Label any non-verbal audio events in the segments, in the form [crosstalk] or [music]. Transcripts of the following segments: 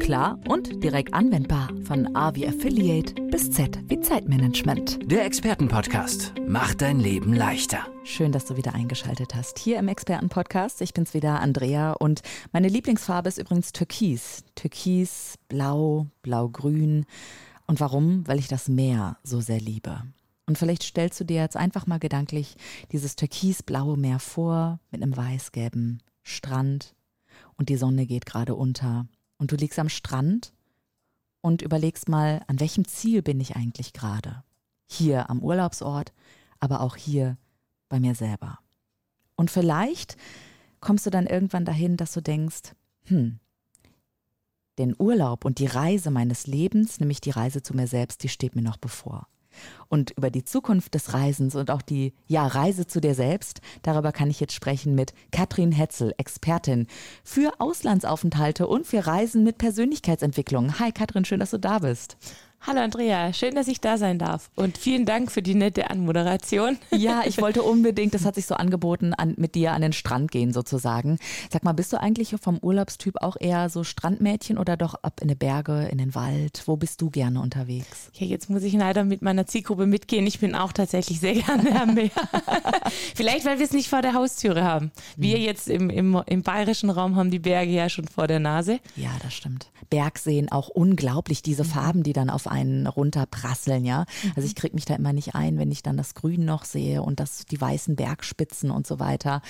klar und direkt anwendbar. Von A wie Affiliate bis Z wie Zeitmanagement. Der Expertenpodcast macht dein Leben leichter. Schön, dass du wieder eingeschaltet hast. Hier im Expertenpodcast. Ich bin's wieder, Andrea. Und meine Lieblingsfarbe ist übrigens Türkis. Türkis, Blau, Blau-Grün. Und warum? Weil ich das Meer so sehr liebe. Und vielleicht stellst du dir jetzt einfach mal gedanklich dieses türkisblaue Meer vor mit einem weißgelben Strand und die Sonne geht gerade unter und du liegst am Strand und überlegst mal, an welchem Ziel bin ich eigentlich gerade? Hier am Urlaubsort, aber auch hier bei mir selber. Und vielleicht kommst du dann irgendwann dahin, dass du denkst, hm, den Urlaub und die Reise meines Lebens, nämlich die Reise zu mir selbst, die steht mir noch bevor. Und über die Zukunft des Reisens und auch die ja, Reise zu dir selbst, darüber kann ich jetzt sprechen mit Katrin Hetzel, Expertin für Auslandsaufenthalte und für Reisen mit Persönlichkeitsentwicklung. Hi Katrin, schön, dass du da bist. Hallo Andrea, schön, dass ich da sein darf. Und vielen Dank für die nette Anmoderation. [laughs] Ja, ich wollte unbedingt, das hat sich so angeboten, an, mit dir an den Strand gehen sozusagen. Sag mal, bist du eigentlich vom Urlaubstyp auch eher so Strandmädchen oder doch ab in die Berge, in den Wald? Wo bist du gerne unterwegs? Ja, jetzt muss ich leider mit meiner Zielgruppe mitgehen. Ich bin auch tatsächlich sehr [laughs] gerne am Meer. [laughs] Vielleicht, weil wir es nicht vor der Haustüre haben. Wir hm. jetzt im, im, im bayerischen Raum haben die Berge ja schon vor der Nase. Ja, das stimmt. Bergseen auch unglaublich, diese mhm. Farben, die dann auf einen runterprasseln, ja. Also ich kriege mich da immer nicht ein, wenn ich dann das Grün noch sehe und das, die weißen Bergspitzen und so weiter.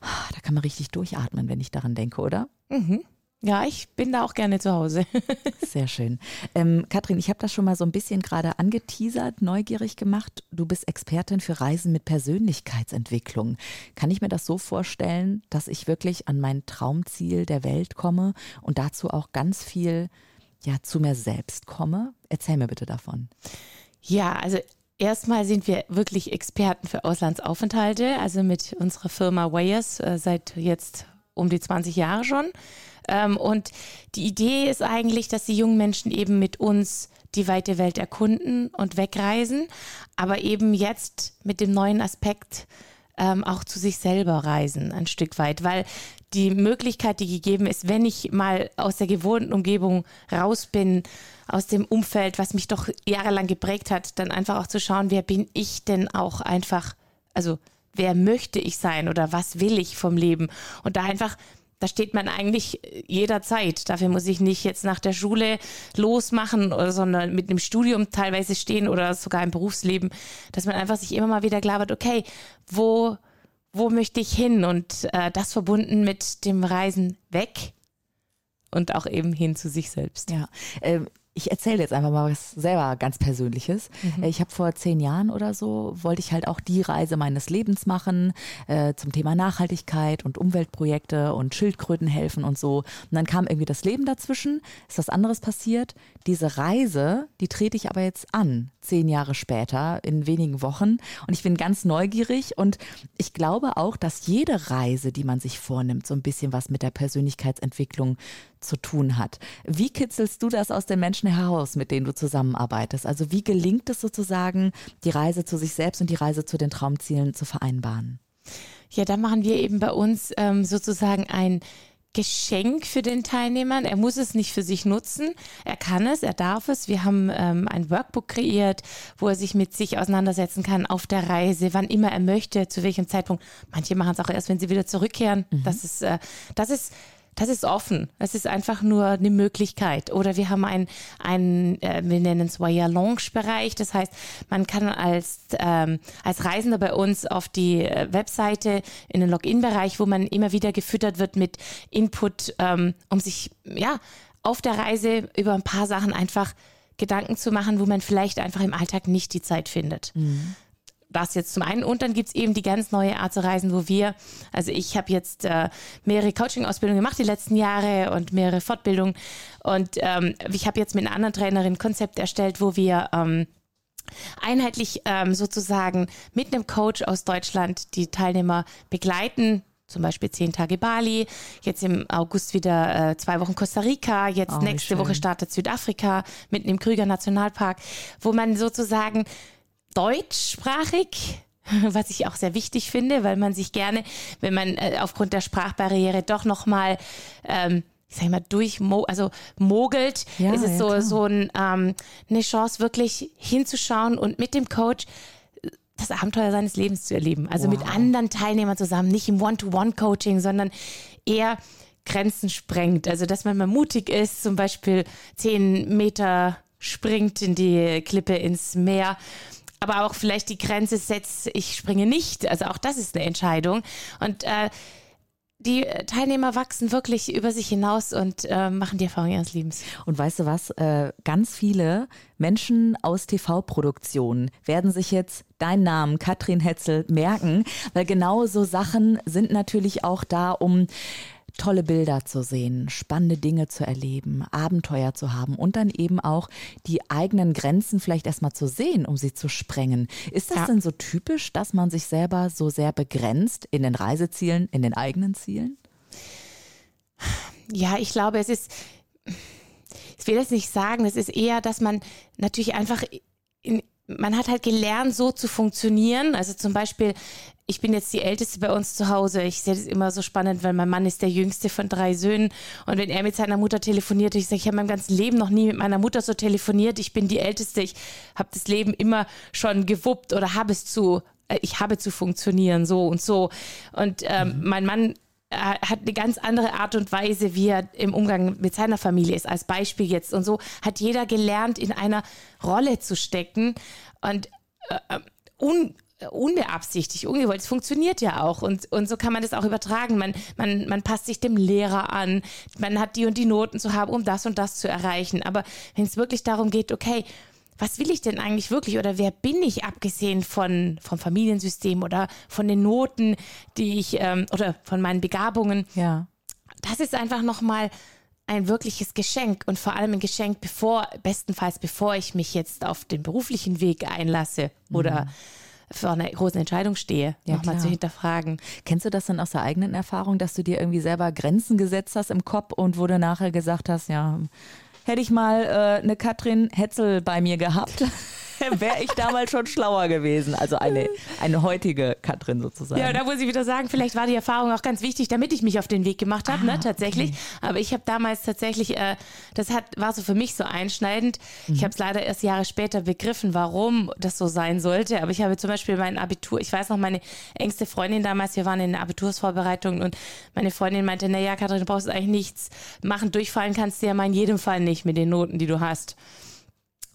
Da kann man richtig durchatmen, wenn ich daran denke, oder? Mhm. Ja, ich bin da auch gerne zu Hause. [laughs] Sehr schön. Ähm, Katrin, ich habe das schon mal so ein bisschen gerade angeteasert, neugierig gemacht. Du bist Expertin für Reisen mit Persönlichkeitsentwicklung. Kann ich mir das so vorstellen, dass ich wirklich an mein Traumziel der Welt komme und dazu auch ganz viel ja, zu mir selbst komme? Erzähl mir bitte davon. Ja, also Erstmal sind wir wirklich Experten für Auslandsaufenthalte, also mit unserer Firma Wayers äh, seit jetzt um die 20 Jahre schon. Ähm, und die Idee ist eigentlich, dass die jungen Menschen eben mit uns die weite Welt erkunden und wegreisen, aber eben jetzt mit dem neuen Aspekt ähm, auch zu sich selber reisen, ein Stück weit, weil die Möglichkeit, die gegeben ist, wenn ich mal aus der gewohnten Umgebung raus bin, aus dem Umfeld, was mich doch jahrelang geprägt hat, dann einfach auch zu schauen, wer bin ich denn auch einfach, also wer möchte ich sein oder was will ich vom Leben und da einfach da steht man eigentlich jederzeit. Dafür muss ich nicht jetzt nach der Schule losmachen, sondern mit einem Studium teilweise stehen oder sogar im Berufsleben, dass man einfach sich immer mal wieder klar wird, okay, wo, wo möchte ich hin? Und äh, das verbunden mit dem Reisen weg und auch eben hin zu sich selbst. Ja. Ähm ich erzähle jetzt einfach mal was selber ganz Persönliches. Mhm. Ich habe vor zehn Jahren oder so, wollte ich halt auch die Reise meines Lebens machen äh, zum Thema Nachhaltigkeit und Umweltprojekte und Schildkröten helfen und so. Und dann kam irgendwie das Leben dazwischen, ist was anderes passiert. Diese Reise, die trete ich aber jetzt an, zehn Jahre später, in wenigen Wochen. Und ich bin ganz neugierig und ich glaube auch, dass jede Reise, die man sich vornimmt, so ein bisschen was mit der Persönlichkeitsentwicklung zu tun hat. Wie kitzelst du das aus den Menschen heraus, mit denen du zusammenarbeitest? Also wie gelingt es sozusagen, die Reise zu sich selbst und die Reise zu den Traumzielen zu vereinbaren? Ja, da machen wir eben bei uns ähm, sozusagen ein Geschenk für den Teilnehmer. Er muss es nicht für sich nutzen. Er kann es, er darf es. Wir haben ähm, ein Workbook kreiert, wo er sich mit sich auseinandersetzen kann auf der Reise, wann immer er möchte, zu welchem Zeitpunkt. Manche machen es auch erst, wenn sie wieder zurückkehren. Mhm. Das ist, äh, das ist das ist offen. Es ist einfach nur eine Möglichkeit. Oder wir haben ein, ein äh, wir nennen es Voyage Lounge Bereich. Das heißt, man kann als, ähm, als Reisender bei uns auf die äh, Webseite in den Login-Bereich, wo man immer wieder gefüttert wird mit Input, ähm, um sich, ja, auf der Reise über ein paar Sachen einfach Gedanken zu machen, wo man vielleicht einfach im Alltag nicht die Zeit findet. Mhm das jetzt zum einen. Und dann gibt es eben die ganz neue Art zu reisen, wo wir, also ich habe jetzt äh, mehrere Coaching-Ausbildungen gemacht die letzten Jahre und mehrere Fortbildungen. Und ähm, ich habe jetzt mit einer anderen Trainerin ein Konzept erstellt, wo wir ähm, einheitlich ähm, sozusagen mit einem Coach aus Deutschland die Teilnehmer begleiten zum Beispiel zehn Tage Bali, jetzt im August wieder äh, zwei Wochen Costa Rica, jetzt Oh, nächste schön. Woche startet Südafrika mitten im Krüger Nationalpark, wo man sozusagen deutschsprachig [laughs] was ich auch sehr wichtig finde, weil man sich gerne, wenn man äh, aufgrund der Sprachbarriere doch nochmal, ähm, ich sag mal, durchmo also mogelt, Ja, ist es ja, so, klar. so ein, ähm, eine Chance, wirklich hinzuschauen und mit dem Coach das Abenteuer seines Lebens zu erleben. Also mit Wow. anderen Teilnehmern zusammen, nicht im One-to-One-Coaching, sondern eher Grenzen sprengt. Also dass man mal mutig ist, zum Beispiel zehn Meter springt in die Klippe ins Meer. Aber auch vielleicht die Grenze setzt, ich springe nicht. Also auch das ist eine Entscheidung. Und äh, die Teilnehmer wachsen wirklich über sich hinaus und äh, machen die Erfahrung ihres Lebens. Und weißt du was? Äh, ganz viele Menschen aus TV-Produktionen werden sich jetzt deinen Namen, Katrin Hetzel, merken, weil genau so Sachen sind natürlich auch da, um tolle Bilder zu sehen, spannende Dinge zu erleben, Abenteuer zu haben und dann eben auch die eigenen Grenzen vielleicht erstmal zu sehen, um sie zu sprengen. Ist das Ja. denn so typisch, dass man sich selber so sehr begrenzt in den Reisezielen, in den eigenen Zielen? Ja, ich glaube, es ist, ich will das nicht sagen, es ist eher, dass man natürlich einfach, in, man hat halt gelernt, so zu funktionieren. Also zum Beispiel, ich bin jetzt die Älteste bei uns zu Hause. Ich sehe das immer so spannend, weil mein Mann ist der jüngste von drei Söhnen. Und wenn er mit seiner Mutter telefoniert, ich sage, ich habe mein ganzes Leben noch nie mit meiner Mutter so telefoniert. Ich bin die Älteste. Ich habe das Leben immer schon gewuppt oder habe es zu, äh, ich habe zu funktionieren, so und so. Und ähm, mein Mann hat eine ganz andere Art und Weise, wie er im Umgang mit seiner Familie ist, als Beispiel jetzt. Und so hat jeder gelernt, in einer Rolle zu stecken und äh, un, unbeabsichtigt, ungewollt. Es funktioniert ja auch und, und so kann man das auch übertragen. Man, man, man passt sich dem Lehrer an, man hat die und die Noten zu haben, um das und das zu erreichen. Aber wenn es wirklich darum geht, okay, was will ich denn eigentlich wirklich oder wer bin ich abgesehen von vom Familiensystem oder von den Noten, die ich ähm, oder von meinen Begabungen? Ja. Das ist einfach noch mal ein wirkliches Geschenk und vor allem ein Geschenk, bevor bestenfalls bevor ich mich jetzt auf den beruflichen Weg einlasse oder vor einer großen Entscheidung stehe, Ja, nochmal zu hinterfragen. Kennst du das denn aus der eigenen Erfahrung, dass du dir irgendwie selber Grenzen gesetzt hast im Kopf und wo du nachher gesagt hast, ja, hätte ich mal äh, eine Katrin Hetzel bei mir gehabt, [laughs] [laughs] wäre ich damals schon schlauer gewesen. Also eine, eine heutige Katrin sozusagen. Ja, da muss ich wieder sagen, vielleicht war die Erfahrung auch ganz wichtig, damit ich mich auf den Weg gemacht habe, ne, tatsächlich. Aber ich habe damals tatsächlich, äh, das hat, war so für mich so einschneidend. Ich habe es leider erst Jahre später begriffen, warum das so sein sollte. Aber ich habe zum Beispiel mein Abitur, ich weiß noch, meine engste Freundin damals, wir waren in der Abitursvorbereitung und meine Freundin meinte, naja, Katrin, du brauchst eigentlich nichts machen, durchfallen kannst du ja mal in jedem Fall nicht mit den Noten, die du hast.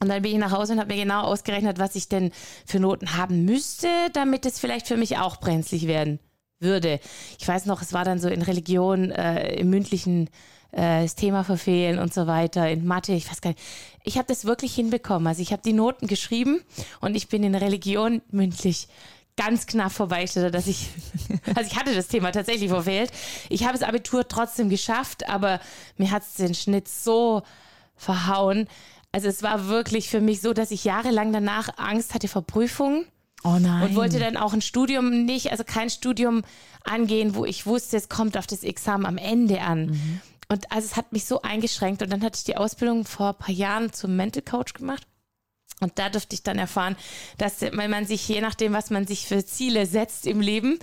Und dann bin ich nach Hause und habe mir genau ausgerechnet, was ich denn für Noten haben müsste, damit es vielleicht für mich auch brenzlig werden würde. Ich weiß noch, es war dann so in Religion, äh, im mündlichen äh, das Thema verfehlen und so weiter, in Mathe, ich weiß gar nicht. Ich habe das wirklich hinbekommen. Also ich habe die Noten geschrieben und ich bin in Religion mündlich ganz knapp vorbei, dass ich, [laughs] also ich hatte das Thema tatsächlich verfehlt. Ich habe das Abitur trotzdem geschafft, aber mir hat es den Schnitt so verhauen. Also es war wirklich für mich so, dass ich jahrelang danach Angst hatte vor Prüfungen oh nein. und wollte dann auch ein Studium nicht, also kein Studium angehen, wo ich wusste, es kommt auf das Examen am Ende an. Und also es hat mich so eingeschränkt und dann hatte ich die Ausbildung vor ein paar Jahren zum Mental Coach gemacht. Und da durfte ich dann erfahren, dass wenn man sich, je nachdem, was man sich für Ziele setzt im Leben,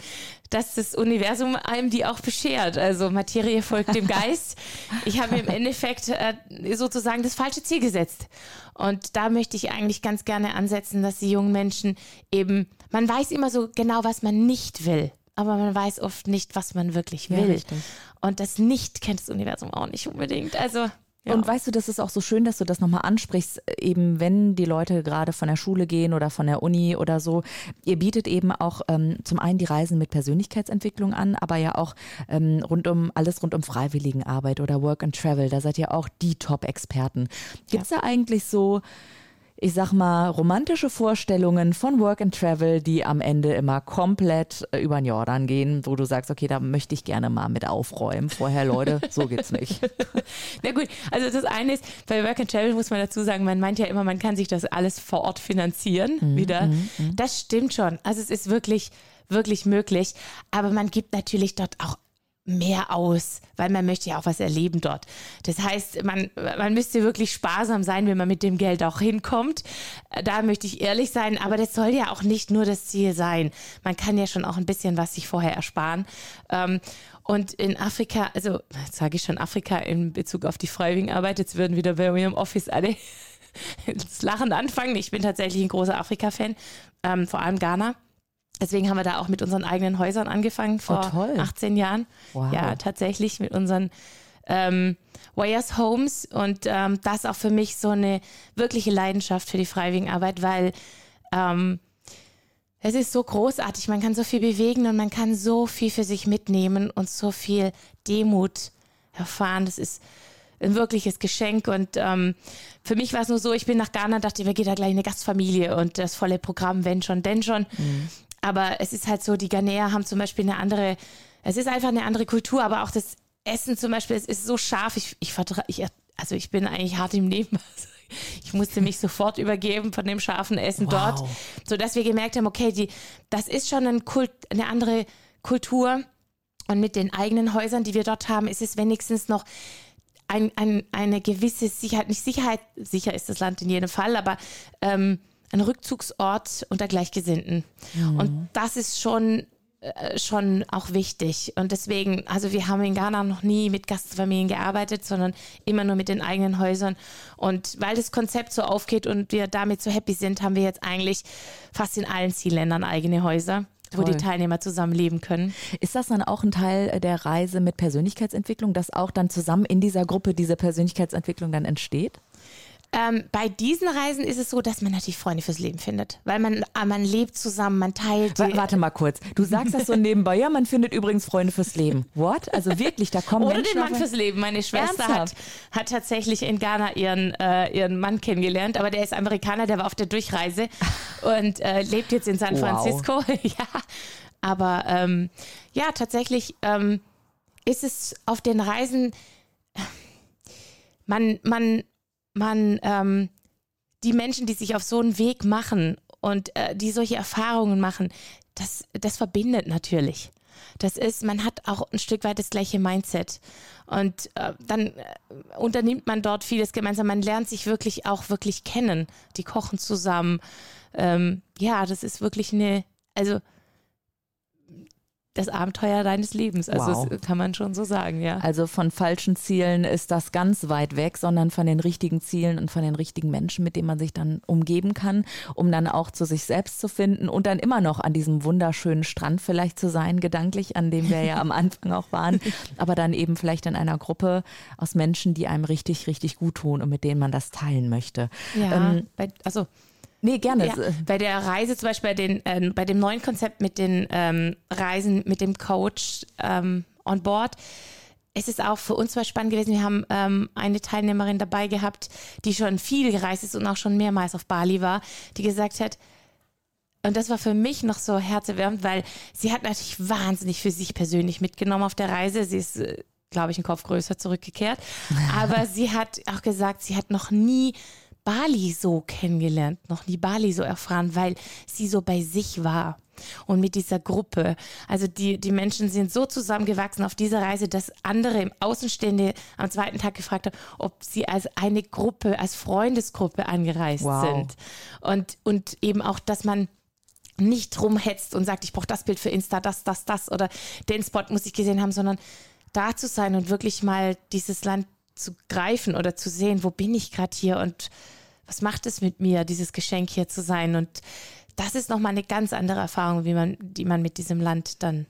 dass das Universum einem die auch beschert. Also Materie folgt dem Geist. Ich habe im Endeffekt äh, sozusagen das falsche Ziel gesetzt. Und da möchte ich eigentlich ganz gerne ansetzen, dass die jungen Menschen eben, man weiß immer so genau, was man nicht will. Aber man weiß oft nicht, was man wirklich Ja, will. richtig. Und das Nicht kennt das Universum auch nicht unbedingt. Also ja. Und weißt du, das ist auch so schön, dass du das nochmal ansprichst, eben wenn die Leute gerade von der Schule gehen oder von der Uni oder so. Ihr bietet eben auch ähm, zum einen die Reisen mit Persönlichkeitsentwicklung an, aber ja auch ähm, rund um alles rund um Freiwilligenarbeit oder Work and Travel. Da seid ihr auch die Top-Experten. Gibt es da eigentlich so ich sag mal, romantische Vorstellungen von Work and Travel, die am Ende immer komplett äh, über den Jordan gehen, wo du sagst, okay, da möchte ich gerne mal mit aufräumen. Vorher, Leute, so geht's nicht. [laughs] Na gut, also das eine ist, bei Work and Travel muss man dazu sagen, man meint ja immer, man kann sich das alles vor Ort finanzieren wieder. Das stimmt schon. Also es ist wirklich wirklich möglich. Aber man gibt natürlich dort auch mehr aus, weil man möchte ja auch was erleben dort. Das heißt, man, man müsste wirklich sparsam sein, wenn man mit dem Geld auch hinkommt. Da möchte ich ehrlich sein, aber das soll ja auch nicht nur das Ziel sein. Man kann ja schon auch ein bisschen was sich vorher ersparen. Ähm, und in Afrika, also sage ich schon Afrika in Bezug auf die Freiwilligenarbeit, jetzt würden wieder bei mir im Office alle [laughs] ins Lachen anfangen. Ich bin tatsächlich ein großer Afrika-Fan, ähm, vor allem Ghana. Deswegen haben wir da auch mit unseren eigenen Häusern angefangen vor oh, 18 Jahren. Wow. Ja, tatsächlich mit unseren ähm, Wayers Homes und ähm, das auch für mich so eine wirkliche Leidenschaft für die Freiwilligenarbeit, weil ähm, es ist so großartig. Man kann so viel bewegen und man kann so viel für sich mitnehmen und so viel Demut erfahren. Das ist ein wirkliches Geschenk. Und ähm, für mich war es nur so, ich bin nach Ghana, dachte, wir gehen da gleich eine Gastfamilie und das volle Programm, wenn schon, denn schon. Mhm. Aber es ist halt so, die Ghanäer haben zum Beispiel eine andere, es ist einfach eine andere Kultur, aber auch das Essen zum Beispiel, es ist so scharf. Ich, ich, ich also ich bin eigentlich hart im Leben. [laughs] Ich musste mich sofort übergeben von dem scharfen Essen wow. dort, sodass wir gemerkt haben, okay, die, das ist schon ein Kult, eine andere Kultur. Und mit den eigenen Häusern, die wir dort haben, ist es wenigstens noch ein, ein, eine gewisse Sicherheit, nicht Sicherheit, sicher ist das Land in jedem Fall, aber ähm, ein Rückzugsort unter Gleichgesinnten. Mhm. Und das ist schon äh, schon auch wichtig. Und deswegen, also wir haben in Ghana noch nie mit Gastfamilien gearbeitet, sondern immer nur mit den eigenen Häusern. Und weil das Konzept so aufgeht und wir damit so happy sind, haben wir jetzt eigentlich fast in allen Zielländern eigene Häuser. Toll. wo die Teilnehmer zusammen leben können. Ist das dann auch ein Teil der Reise mit Persönlichkeitsentwicklung, dass auch dann zusammen in dieser Gruppe diese Persönlichkeitsentwicklung dann entsteht? Ähm, bei diesen Reisen ist es so, dass man natürlich Freunde fürs Leben findet, weil man, ah, man lebt zusammen, man teilt. Die Warte mal kurz, du sagst das so nebenbei, ja, man findet übrigens Freunde fürs Leben. What? Also wirklich, da kommen Oder Menschen den Mann fürs Leben. Meine Schwester hat, hat tatsächlich in Ghana ihren, äh, ihren Mann kennengelernt, aber der ist Amerikaner, der war auf der Durchreise und äh, lebt jetzt in San Francisco. Wow. [laughs] ja, aber ähm, ja, tatsächlich ähm, ist es auf den Reisen, man, man man ähm, die Menschen, die sich auf so einen Weg machen und äh, die solche Erfahrungen machen, das, das verbindet natürlich. Das ist, man hat auch ein Stück weit das gleiche Mindset. Und äh, dann äh, unternimmt man dort vieles gemeinsam. Man lernt sich wirklich auch wirklich kennen. Die kochen zusammen. Ähm, ja, das ist wirklich eine, also das Abenteuer deines Lebens. Also wow. das kann man schon so sagen, ja. Also von falschen Zielen ist das ganz weit weg, sondern von den richtigen Zielen und von den richtigen Menschen, mit denen man sich dann umgeben kann, um dann auch zu sich selbst zu finden und dann immer noch an diesem wunderschönen Strand vielleicht zu sein, gedanklich, an dem wir ja am [laughs] Anfang auch waren, aber dann eben vielleicht in einer Gruppe aus Menschen, die einem richtig, richtig gut tun und mit denen man das teilen möchte. Ja, ähm, also Nee, gerne. Ja, bei der Reise zum Beispiel bei, den, äh, bei dem neuen Konzept mit den ähm, Reisen mit dem Coach ähm, on board, es ist auch für uns zwar spannend gewesen. Wir haben ähm, eine Teilnehmerin dabei gehabt, die schon viel gereist ist und auch schon mehrmals auf Bali war, die gesagt hat, und das war für mich noch so herzerwärmend, weil sie hat natürlich wahnsinnig für sich persönlich mitgenommen auf der Reise. Sie ist, äh, glaube ich, einen Kopf größer zurückgekehrt. [laughs] Aber sie hat auch gesagt, sie hat noch nie Bali so kennengelernt, noch nie Bali so erfahren, weil sie so bei sich war und mit dieser Gruppe. Also die, die Menschen sind so zusammengewachsen auf dieser Reise, dass andere im Außenstehende am zweiten Tag gefragt haben, ob sie als eine Gruppe, als Freundesgruppe angereist wow. sind. Und, und eben auch, dass man nicht rumhetzt und sagt, ich brauche das Bild für Insta, das, das, das oder den Spot muss ich gesehen haben, sondern da zu sein und wirklich mal dieses Land zu greifen oder zu sehen, wo bin ich gerade hier und was macht es mit mir, dieses Geschenk hier zu sein? Und das ist nochmal eine ganz andere Erfahrung, wie man, die man mit diesem Land dann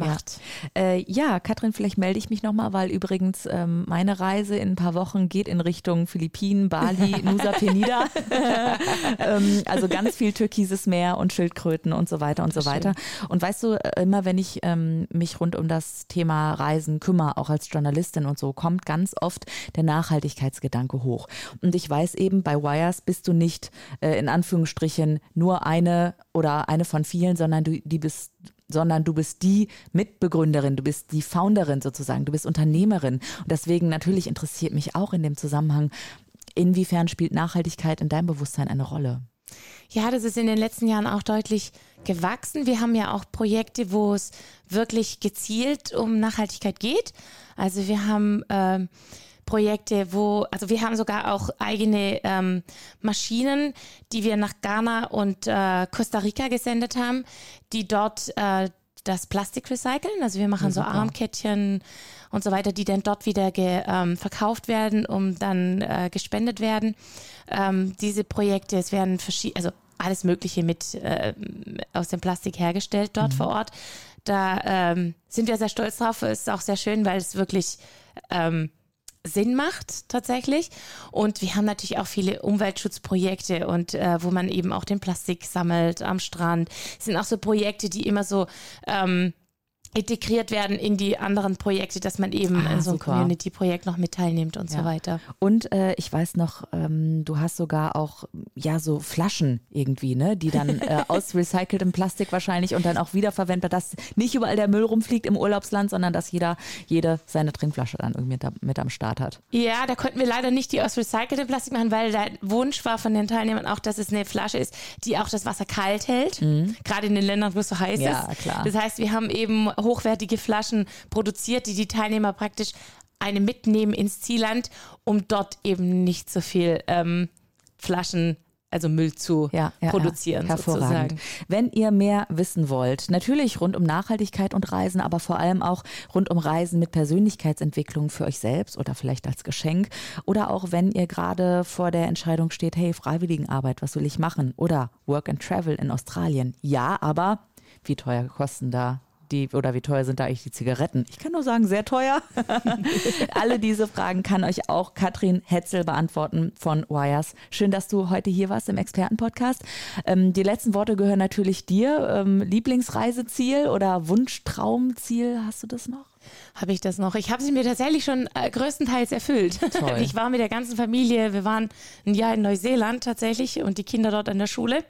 macht. Ja, äh, ja Katrin, vielleicht melde ich mich nochmal, weil übrigens ähm, meine Reise in ein paar Wochen geht in Richtung Philippinen, Bali, [laughs] Nusa Penida. [laughs] ähm, also ganz viel türkises Meer und Schildkröten und so weiter und so weiter. Und weißt du, äh, immer wenn ich ähm, mich rund um das Thema Reisen kümmere, auch als Journalistin und so, kommt ganz oft der Nachhaltigkeitsgedanke hoch. Und ich weiß eben, bei Wires bist du nicht äh, in Anführungsstrichen nur eine oder eine von vielen, sondern du die bist sondern du bist die Mitbegründerin, du bist die Founderin sozusagen, du bist Unternehmerin. Und deswegen natürlich interessiert mich auch in dem Zusammenhang, inwiefern spielt Nachhaltigkeit in deinem Bewusstsein eine Rolle? Ja, das ist in den letzten Jahren auch deutlich gewachsen. Wir haben ja auch Projekte, wo es wirklich gezielt um Nachhaltigkeit geht. Also wir haben ähm, Projekte, wo, also wir haben sogar auch eigene ähm, Maschinen, die wir nach Ghana und äh, Costa Rica gesendet haben, die dort äh, das Plastik recyceln. Also wir machen ja, so Armkettchen und so weiter, die dann dort wieder ge, ähm, verkauft werden, um dann äh, gespendet werden. Ähm, diese Projekte, es werden verschiedene, also alles Mögliche mit äh, aus dem Plastik hergestellt dort mhm. vor Ort. Da ähm, sind wir sehr stolz drauf. Ist auch sehr schön, weil es wirklich ähm, Sinn macht tatsächlich. Und wir haben natürlich auch viele Umweltschutzprojekte und äh, wo man eben auch den Plastik sammelt am Strand. Es sind auch so Projekte, die immer so ähm, integriert werden in die anderen Projekte, dass man eben ah, in so einem Community-Projekt noch mit teilnimmt und ja. so weiter. Und äh, ich weiß noch, ähm, du hast sogar auch ja so Flaschen irgendwie, ne, die dann [laughs] äh, aus recyceltem Plastik wahrscheinlich und dann auch wiederverwendbar, dass nicht überall der Müll rumfliegt im Urlaubsland, sondern dass jeder jede seine Trinkflasche dann irgendwie mit, mit am Start hat. Ja, da konnten wir leider nicht die aus recyceltem Plastik machen, weil der Wunsch war von den Teilnehmern auch, dass es eine Flasche ist, die auch das Wasser kalt hält, mhm. gerade in den Ländern, wo es so heiß ja, ist. Klar. Das heißt, wir haben eben hochwertige Flaschen produziert, die die Teilnehmer praktisch eine mitnehmen ins Zielland, um dort eben nicht so viel ähm, Flaschen also Müll zu ja, ja, produzieren. Ja, hervorragend. Sozusagen. Wenn ihr mehr wissen wollt, natürlich rund um Nachhaltigkeit und Reisen, aber vor allem auch rund um Reisen mit Persönlichkeitsentwicklung für euch selbst oder vielleicht als Geschenk oder auch wenn ihr gerade vor der Entscheidung steht, hey, Freiwilligenarbeit, was will ich machen? Oder Work and Travel in Australien. Ja, aber wie teuer kosten da die oder wie teuer sind da eigentlich die Zigaretten? Ich kann nur sagen, sehr teuer. [laughs] Alle diese Fragen kann euch auch Katrin Hetzel beantworten von Wires. Schön, dass du heute hier warst im Expertenpodcast. Ähm, die letzten Worte gehören natürlich dir. Ähm, Lieblingsreiseziel oder Wunschtraumziel, hast du das noch? Habe ich das noch. Ich habe sie mir tatsächlich schon äh, größtenteils erfüllt. Toll. [laughs] Ich war mit der ganzen Familie, wir waren ein Jahr in Neuseeland tatsächlich und die Kinder dort an der Schule.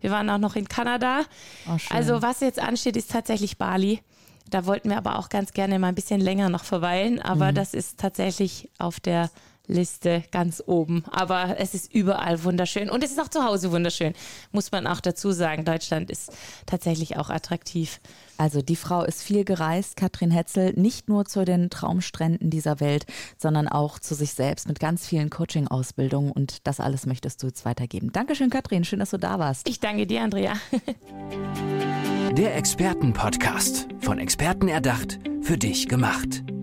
Wir waren auch noch in Kanada. Oh, also was jetzt ansteht, ist tatsächlich Bali. Da wollten wir aber auch ganz gerne mal ein bisschen länger noch verweilen, aber mhm. das ist tatsächlich auf der Liste ganz oben. Aber es ist überall wunderschön und es ist auch zu Hause wunderschön, muss man auch dazu sagen. Deutschland ist tatsächlich auch attraktiv. Also die Frau ist viel gereist, Katrin Hetzel, nicht nur zu den Traumstränden dieser Welt, sondern auch zu sich selbst mit ganz vielen Coaching-Ausbildungen und das alles möchtest du jetzt weitergeben. Dankeschön, Katrin, schön, dass du da warst. Ich danke dir, Andrea. [laughs] Der Expertenpodcast, von Experten erdacht, für dich gemacht.